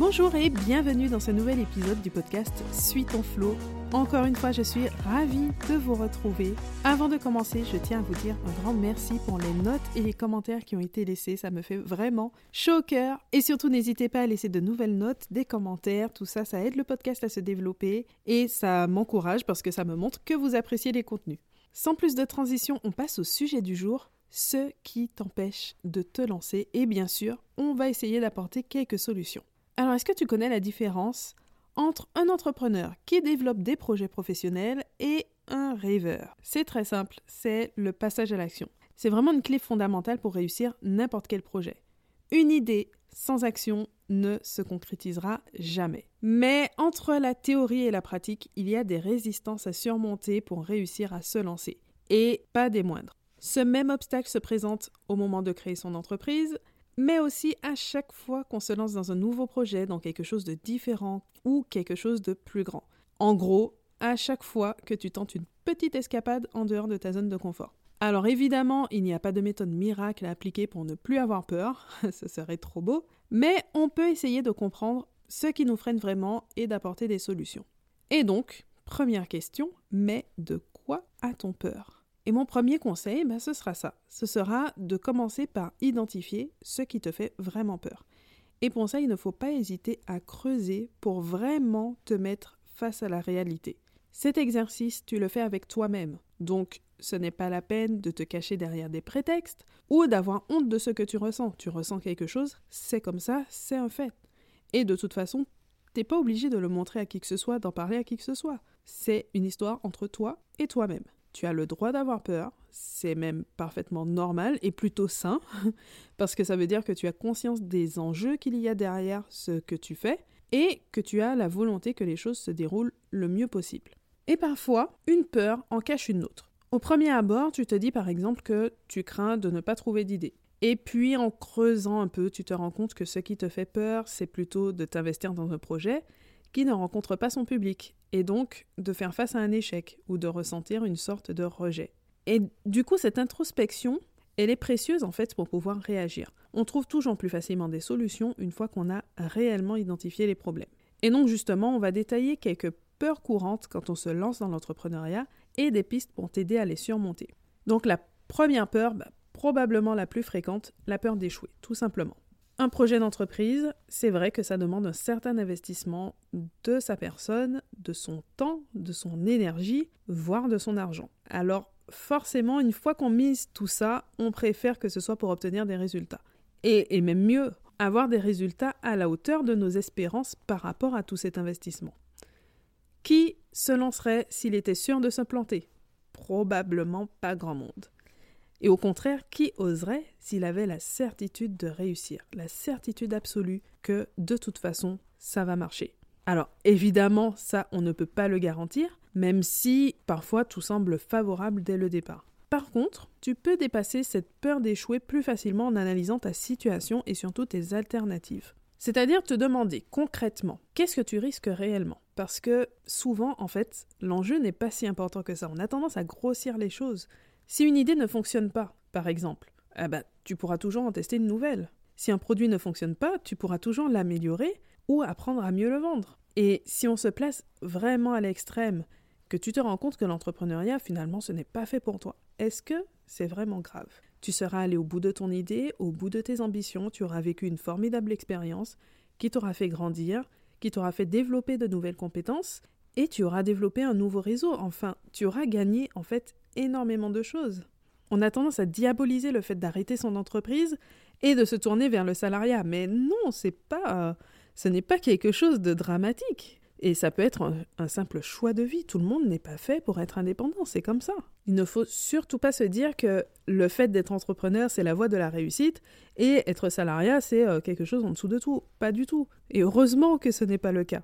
Bonjour et bienvenue dans ce nouvel épisode du podcast Suis ton flow. Encore une fois, je suis ravie de vous retrouver. Avant de commencer, je tiens à vous dire un grand merci pour les notes et les commentaires qui ont été laissés. Ça me fait vraiment chaud au cœur. Et surtout, n'hésitez pas à laisser de nouvelles notes, des commentaires. Tout ça, ça aide le podcast à se développer et ça m'encourage parce que ça me montre que vous appréciez les contenus. Sans plus de transition, on passe au sujet du jour ce qui t'empêche de te lancer et bien sûr, on va essayer d'apporter quelques solutions. Alors, est-ce que tu connais la différence entre un entrepreneur qui développe des projets professionnels et un rêveur? C'est très simple, c'est le passage à l'action. C'est vraiment une clé fondamentale pour réussir n'importe quel projet. Une idée sans action ne se concrétisera jamais. Mais entre la théorie et la pratique, il y a des résistances à surmonter pour réussir à se lancer. Et pas des moindres. Ce même obstacle se présente au moment de créer son entreprise, mais aussi à chaque fois qu'on se lance dans un nouveau projet, dans quelque chose de différent ou quelque chose de plus grand. En gros, à chaque fois que tu tentes une petite escapade en dehors de ta zone de confort. Alors évidemment, il n'y a pas de méthode miracle à appliquer pour ne plus avoir peur, ce serait trop beau, mais on peut essayer de comprendre ce qui nous freine vraiment et d'apporter des solutions. Et donc, première question, mais de quoi a-t-on peur? Et mon premier conseil, ben, ce sera ça. Ce sera de commencer par identifier ce qui te fait vraiment peur. Et pour ça, il ne faut pas hésiter à creuser pour vraiment te mettre face à la réalité. Cet exercice, tu le fais avec toi-même. Donc, ce n'est pas la peine de te cacher derrière des prétextes ou d'avoir honte de ce que tu ressens. Tu ressens quelque chose, c'est comme ça, c'est un fait. Et de toute façon, t'es pas obligé de le montrer à qui que ce soit, d'en parler à qui que ce soit. C'est une histoire entre toi et toi-même. Tu as le droit d'avoir peur, c'est même parfaitement normal et plutôt sain, parce que ça veut dire que tu as conscience des enjeux qu'il y a derrière ce que tu fais et que tu as la volonté que les choses se déroulent le mieux possible. Et parfois, une peur en cache une autre. Au premier abord, tu te dis par exemple que tu crains de ne pas trouver d'idées. Et puis en creusant un peu, tu te rends compte que ce qui te fait peur, c'est plutôt de t'investir dans un projet qui ne rencontre pas son public, et donc de faire face à un échec ou de ressentir une sorte de rejet. Et du coup, cette introspection, elle est précieuse en fait pour pouvoir réagir. On trouve toujours plus facilement des solutions une fois qu'on a réellement identifié les problèmes. Et donc justement, on va détailler quelques peurs courantes quand on se lance dans l'entrepreneuriat et des pistes pour t'aider à les surmonter. Donc la première peur, bah, probablement la plus fréquente, la peur d'échouer, tout simplement. Un projet d'entreprise, c'est vrai que ça demande un certain investissement de sa personne, de son temps, de son énergie, voire de son argent. Alors forcément, une fois qu'on mise tout ça, on préfère que ce soit pour obtenir des résultats. Et, et même mieux, avoir des résultats à la hauteur de nos espérances par rapport à tout cet investissement. Qui se lancerait s'il était sûr de se planter? Probablement pas grand monde. Et au contraire, qui oserait s'il avait la certitude de réussir, la certitude absolue que de toute façon, ça va marcher? Alors évidemment, ça, on ne peut pas le garantir, même si parfois tout semble favorable dès le départ. Par contre, tu peux dépasser cette peur d'échouer plus facilement en analysant ta situation et surtout tes alternatives. C'est-à-dire te demander concrètement qu'est-ce que tu risques réellement? Parce que souvent, en fait, l'enjeu n'est pas si important que ça. On a tendance à grossir les choses. Si une idée ne fonctionne pas, par exemple, ah bah, tu pourras toujours en tester une nouvelle. Si un produit ne fonctionne pas, tu pourras toujours l'améliorer ou apprendre à mieux le vendre. Et si on se place vraiment à l'extrême, que tu te rends compte que l'entrepreneuriat, finalement, ce n'est pas fait pour toi, est-ce que c'est vraiment grave? Tu seras allé au bout de ton idée, au bout de tes ambitions, tu auras vécu une formidable expérience qui t'aura fait grandir, qui t'aura fait développer de nouvelles compétences, et tu auras développé un nouveau réseau. Enfin, tu auras gagné en fait énormément de choses. On a tendance à diaboliser le fait d'arrêter son entreprise et de se tourner vers le salariat, mais non, c'est pas, ce n'est pas quelque chose de dramatique. Et ça peut être un, simple choix de vie. Tout le monde n'est pas fait pour être indépendant, c'est comme ça. Il ne faut surtout pas se dire que le fait d'être entrepreneur, c'est la voie de la réussite, et être salariat, c'est euh, quelque chose en dessous de tout. Pas du tout. Et heureusement que ce n'est pas le cas.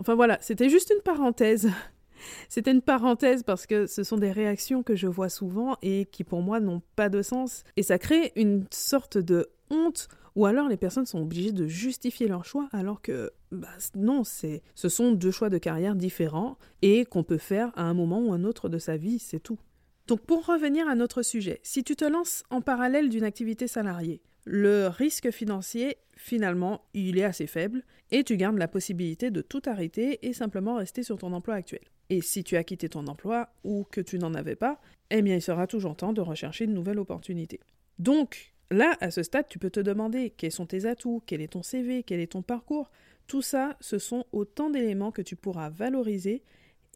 Enfin voilà, c'était juste une parenthèse. C'était une parenthèse parce que ce sont des réactions que je vois souvent et qui pour moi n'ont pas de sens. Et ça crée une sorte de honte ou alors les personnes sont obligées de justifier leur choix alors que bah, non, c'est ce sont deux choix de carrière différents et qu'on peut faire à un moment ou un autre de sa vie, c'est tout. Donc pour revenir à notre sujet, si tu te lances en parallèle d'une activité salariée, le risque financier, finalement, il est assez faible et tu gardes la possibilité de tout arrêter et simplement rester sur ton emploi actuel. Et si tu as quitté ton emploi ou que tu n'en avais pas, eh bien il sera toujours temps de rechercher une nouvelle opportunité. Donc, là, à ce stade, tu peux te demander quels sont tes atouts, quel est ton CV, quel est ton parcours. Tout ça, ce sont autant d'éléments que tu pourras valoriser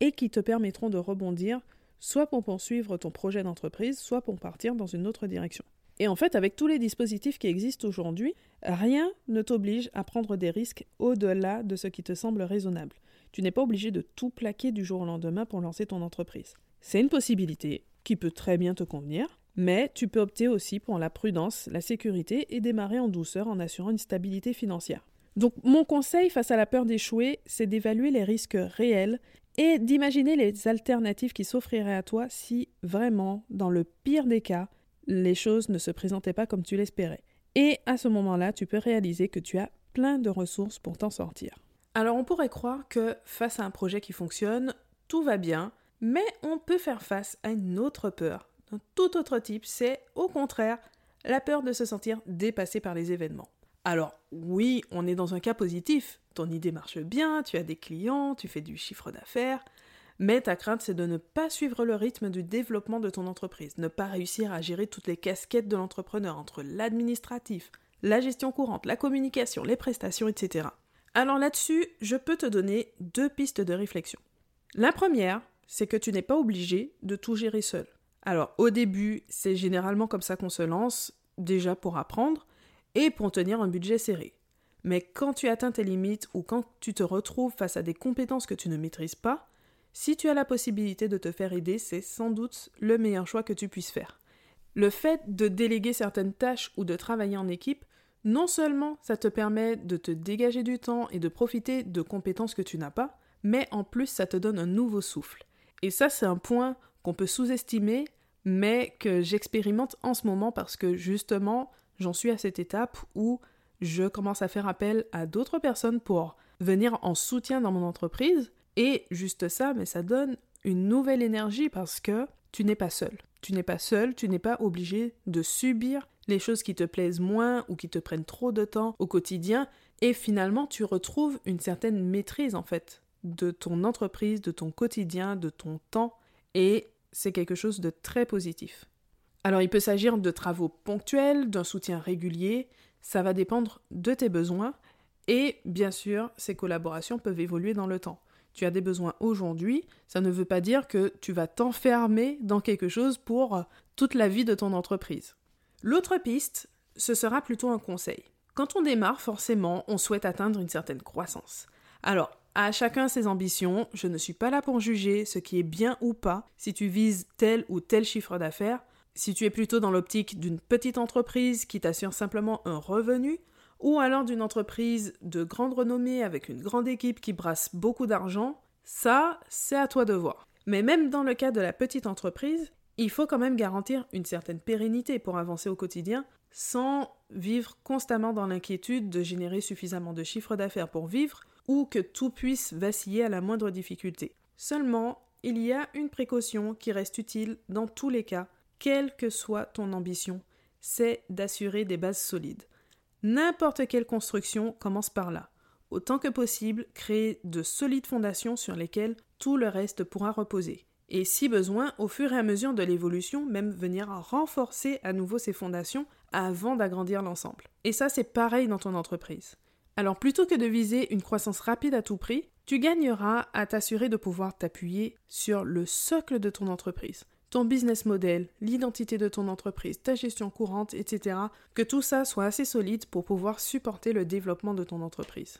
et qui te permettront de rebondir, soit pour poursuivre ton projet d'entreprise, soit pour partir dans une autre direction. Et en fait, avec tous les dispositifs qui existent aujourd'hui, rien ne t'oblige à prendre des risques au-delà de ce qui te semble raisonnable. Tu n'es pas obligé de tout plaquer du jour au lendemain pour lancer ton entreprise. C'est une possibilité qui peut très bien te convenir, mais tu peux opter aussi pour la prudence, la sécurité et démarrer en douceur en assurant une stabilité financière. Donc mon conseil face à la peur d'échouer, c'est d'évaluer les risques réels et d'imaginer les alternatives qui s'offriraient à toi si vraiment, dans le pire des cas, les choses ne se présentaient pas comme tu l'espérais. Et à ce moment-là, tu peux réaliser que tu as plein de ressources pour t'en sortir. Alors on pourrait croire que face à un projet qui fonctionne, tout va bien, mais on peut faire face à une autre peur, d'un tout autre type, c'est au contraire la peur de se sentir dépassé par les événements. Alors oui, on est dans un cas positif, ton idée marche bien, tu as des clients, tu fais du chiffre d'affaires, mais ta crainte, c'est de ne pas suivre le rythme du développement de ton entreprise, ne pas réussir à gérer toutes les casquettes de l'entrepreneur entre l'administratif, la gestion courante, la communication, les prestations, etc. Alors là-dessus, je peux te donner deux pistes de réflexion. La première, c'est que tu n'es pas obligé de tout gérer seul. Alors au début, c'est généralement comme ça qu'on se lance, déjà pour apprendre et pour tenir un budget serré. Mais quand tu atteins tes limites ou quand tu te retrouves face à des compétences que tu ne maîtrises pas, si tu as la possibilité de te faire aider, c'est sans doute le meilleur choix que tu puisses faire. Le fait de déléguer certaines tâches ou de travailler en équipe, non seulement ça te permet de te dégager du temps et de profiter de compétences que tu n'as pas, mais en plus ça te donne un nouveau souffle. Et ça c'est un point qu'on peut sous-estimer, mais que j'expérimente en ce moment parce que justement j'en suis à cette étape où je commence à faire appel à d'autres personnes pour venir en soutien dans mon entreprise et juste ça, mais ça donne une nouvelle énergie parce que tu n'es pas seul. Tu n'es pas seul, tu n'es pas obligé de subir les choses qui te plaisent moins ou qui te prennent trop de temps au quotidien. Et finalement tu retrouves une certaine maîtrise en fait de ton entreprise, de ton quotidien, de ton temps. Et c'est quelque chose de très positif. Alors il peut s'agir de travaux ponctuels, d'un soutien régulier, ça va dépendre de tes besoins. Et bien sûr ces collaborations peuvent évoluer dans le temps tu as des besoins aujourd'hui, ça ne veut pas dire que tu vas t'enfermer dans quelque chose pour euh, toute la vie de ton entreprise. L'autre piste, ce sera plutôt un conseil. Quand on démarre, forcément, on souhaite atteindre une certaine croissance. Alors, à chacun ses ambitions, je ne suis pas là pour juger ce qui est bien ou pas, si tu vises tel ou tel chiffre d'affaires, si tu es plutôt dans l'optique d'une petite entreprise qui t'assure simplement un revenu, ou alors d'une entreprise de grande renommée avec une grande équipe qui brasse beaucoup d'argent, ça, c'est à toi de voir. Mais même dans le cas de la petite entreprise, il faut quand même garantir une certaine pérennité pour avancer au quotidien sans vivre constamment dans l'inquiétude de générer suffisamment de chiffre d'affaires pour vivre ou que tout puisse vaciller à la moindre difficulté. Seulement, il y a une précaution qui reste utile dans tous les cas, quelle que soit ton ambition, c'est d'assurer des bases solides. N'importe quelle construction commence par là. Autant que possible, créer de solides fondations sur lesquelles tout le reste pourra reposer. Et si besoin, au fur et à mesure de l'évolution, même venir renforcer à nouveau ces fondations avant d'agrandir l'ensemble. Et ça, c'est pareil dans ton entreprise. Alors plutôt que de viser une croissance rapide à tout prix, tu gagneras à t'assurer de pouvoir t'appuyer sur le socle de ton entreprise ton business model, l'identité de ton entreprise, ta gestion courante, etc. Que tout ça soit assez solide pour pouvoir supporter le développement de ton entreprise.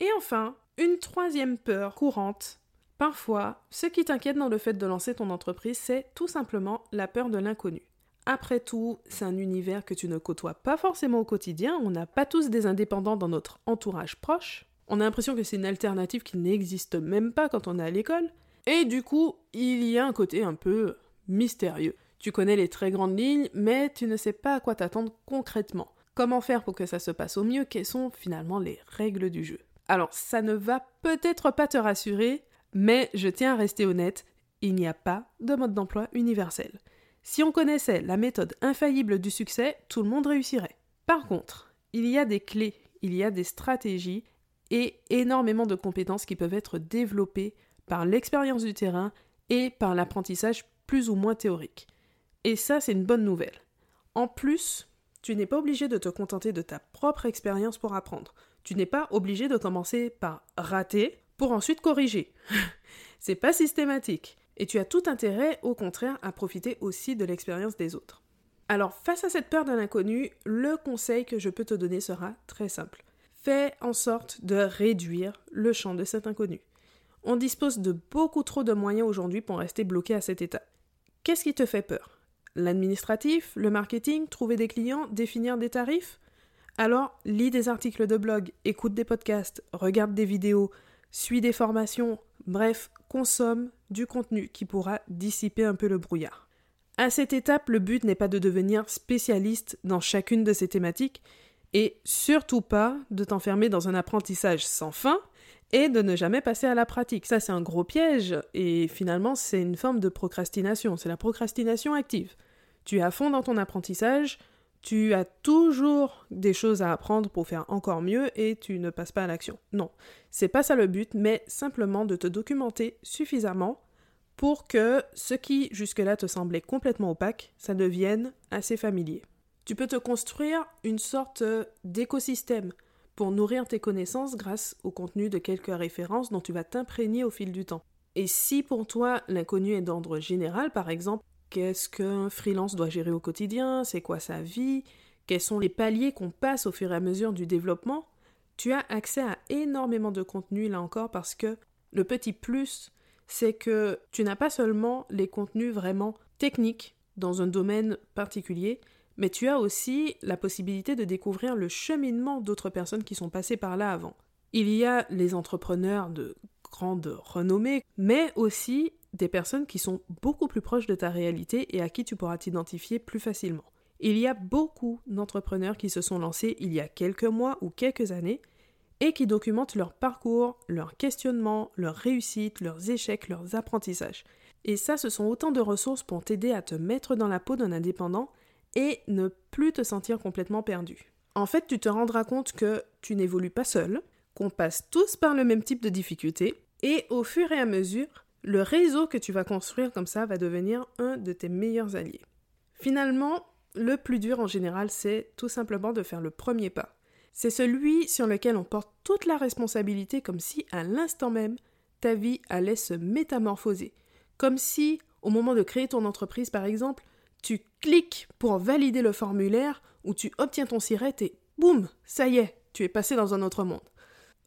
Et enfin, une troisième peur courante. Parfois, ce qui t'inquiète dans le fait de lancer ton entreprise, c'est tout simplement la peur de l'inconnu. Après tout, c'est un univers que tu ne côtoies pas forcément au quotidien, on n'a pas tous des indépendants dans notre entourage proche, on a l'impression que c'est une alternative qui n'existe même pas quand on est à l'école, et du coup, il y a un côté un peu mystérieux. Tu connais les très grandes lignes, mais tu ne sais pas à quoi t'attendre concrètement. Comment faire pour que ça se passe au mieux? Quelles sont finalement les règles du jeu? Alors, ça ne va peut-être pas te rassurer, mais je tiens à rester honnête, il n'y a pas de mode d'emploi universel. Si on connaissait la méthode infaillible du succès, tout le monde réussirait. Par contre, il y a des clés, il y a des stratégies et énormément de compétences qui peuvent être développées par l'expérience du terrain et par l'apprentissage plus ou moins théorique. Et ça, c'est une bonne nouvelle. En plus, tu n'es pas obligé de te contenter de ta propre expérience pour apprendre. Tu n'es pas obligé de commencer par rater pour ensuite corriger. c'est pas systématique. Et tu as tout intérêt, au contraire, à profiter aussi de l'expérience des autres. Alors, face à cette peur de l'inconnu, le conseil que je peux te donner sera très simple. Fais en sorte de réduire le champ de cet inconnu. On dispose de beaucoup trop de moyens aujourd'hui pour rester bloqué à cet état. Qu'est-ce qui te fait peur? L'administratif, le marketing, trouver des clients, définir des tarifs? Alors, lis des articles de blog, écoute des podcasts, regarde des vidéos, suis des formations, bref, consomme du contenu qui pourra dissiper un peu le brouillard. À cette étape, le but n'est pas de devenir spécialiste dans chacune de ces thématiques et surtout pas de t'enfermer dans un apprentissage sans fin et de ne jamais passer à la pratique. Ça, c'est un gros piège et finalement, c'est une forme de procrastination. C'est la procrastination active. Tu es à fond dans ton apprentissage, tu as toujours des choses à apprendre pour faire encore mieux et tu ne passes pas à l'action. Non, c'est pas ça le but, mais simplement de te documenter suffisamment pour que ce qui jusque-là te semblait complètement opaque, ça devienne assez familier. Tu peux te construire une sorte d'écosystème pour nourrir tes connaissances grâce au contenu de quelques références dont tu vas t'imprégner au fil du temps. Et si pour toi l'inconnu est d'ordre général, par exemple, Qu'est-ce qu'un freelance doit gérer au quotidien C'est quoi sa vie Quels sont les paliers qu'on passe au fur et à mesure du développement Tu as accès à énormément de contenu là encore parce que le petit plus, c'est que tu n'as pas seulement les contenus vraiment techniques dans un domaine particulier, mais tu as aussi la possibilité de découvrir le cheminement d'autres personnes qui sont passées par là avant. Il y a les entrepreneurs de grande renommée, mais aussi des personnes qui sont beaucoup plus proches de ta réalité et à qui tu pourras t'identifier plus facilement. Il y a beaucoup d'entrepreneurs qui se sont lancés il y a quelques mois ou quelques années et qui documentent leur parcours, leurs questionnements, leurs réussites, leurs échecs, leurs apprentissages. Et ça, ce sont autant de ressources pour t'aider à te mettre dans la peau d'un indépendant et ne plus te sentir complètement perdu. En fait, tu te rendras compte que tu n'évolues pas seul, qu'on passe tous par le même type de difficultés, et au fur et à mesure, le réseau que tu vas construire comme ça va devenir un de tes meilleurs alliés. Finalement, le plus dur en général, c'est tout simplement de faire le premier pas. C'est celui sur lequel on porte toute la responsabilité comme si à l'instant même, ta vie allait se métamorphoser. Comme si, au moment de créer ton entreprise par exemple, cliques pour valider le formulaire ou tu obtiens ton siret et boum, ça y est, tu es passé dans un autre monde.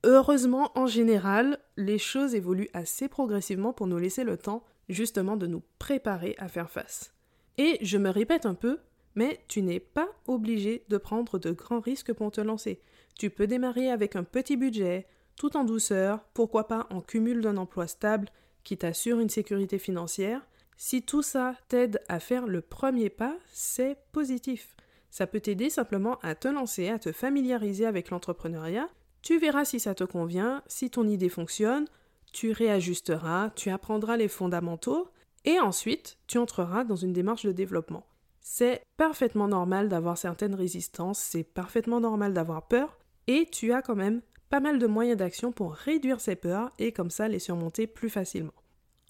Heureusement, en général, les choses évoluent assez progressivement pour nous laisser le temps justement de nous préparer à faire face. Et je me répète un peu, mais tu n'es pas obligé de prendre de grands risques pour te lancer. Tu peux démarrer avec un petit budget, tout en douceur, pourquoi pas en cumul d'un emploi stable qui t'assure une sécurité financière. Si tout ça t'aide à faire le premier pas, c'est positif. Ça peut t'aider simplement à te lancer, à te familiariser avec l'entrepreneuriat tu verras si ça te convient, si ton idée fonctionne, tu réajusteras, tu apprendras les fondamentaux, et ensuite tu entreras dans une démarche de développement. C'est parfaitement normal d'avoir certaines résistances, c'est parfaitement normal d'avoir peur, et tu as quand même pas mal de moyens d'action pour réduire ces peurs et comme ça les surmonter plus facilement.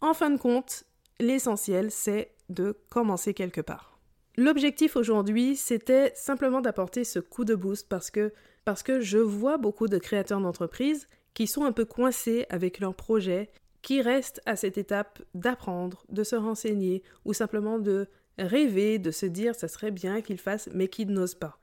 En fin de compte, l'essentiel c'est de commencer quelque part. L'objectif aujourd'hui, c'était simplement d'apporter ce coup de boost parce que je vois beaucoup de créateurs d'entreprises qui sont un peu coincés avec leurs projets, qui restent à cette étape d'apprendre, de se renseigner ou simplement de rêver, de se dire ça serait bien qu'ils fassent mais qu'ils n'osent pas.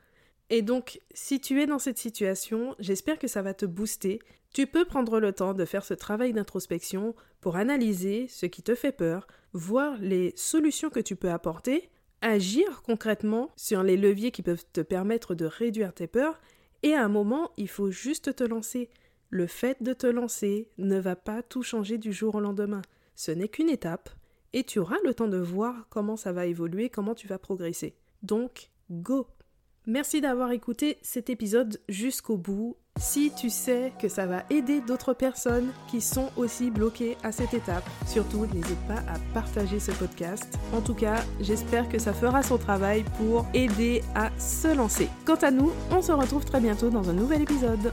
Et donc, si tu es dans cette situation, j'espère que ça va te booster. Tu peux prendre le temps de faire ce travail d'introspection pour analyser ce qui te fait peur, voir les solutions que tu peux apporter, agir concrètement sur les leviers qui peuvent te permettre de réduire tes peurs et à un moment, il faut juste te lancer. Le fait de te lancer ne va pas tout changer du jour au lendemain. Ce n'est qu'une étape, et tu auras le temps de voir comment ça va évoluer, comment tu vas progresser. Donc, go Merci d'avoir écouté cet épisode jusqu'au bout. Si tu sais que ça va aider d'autres personnes qui sont aussi bloquées à cette étape, surtout n'hésite pas à partager ce podcast. En tout cas, j'espère que ça fera son travail pour aider à se lancer. Quant à nous, on se retrouve très bientôt dans un nouvel épisode.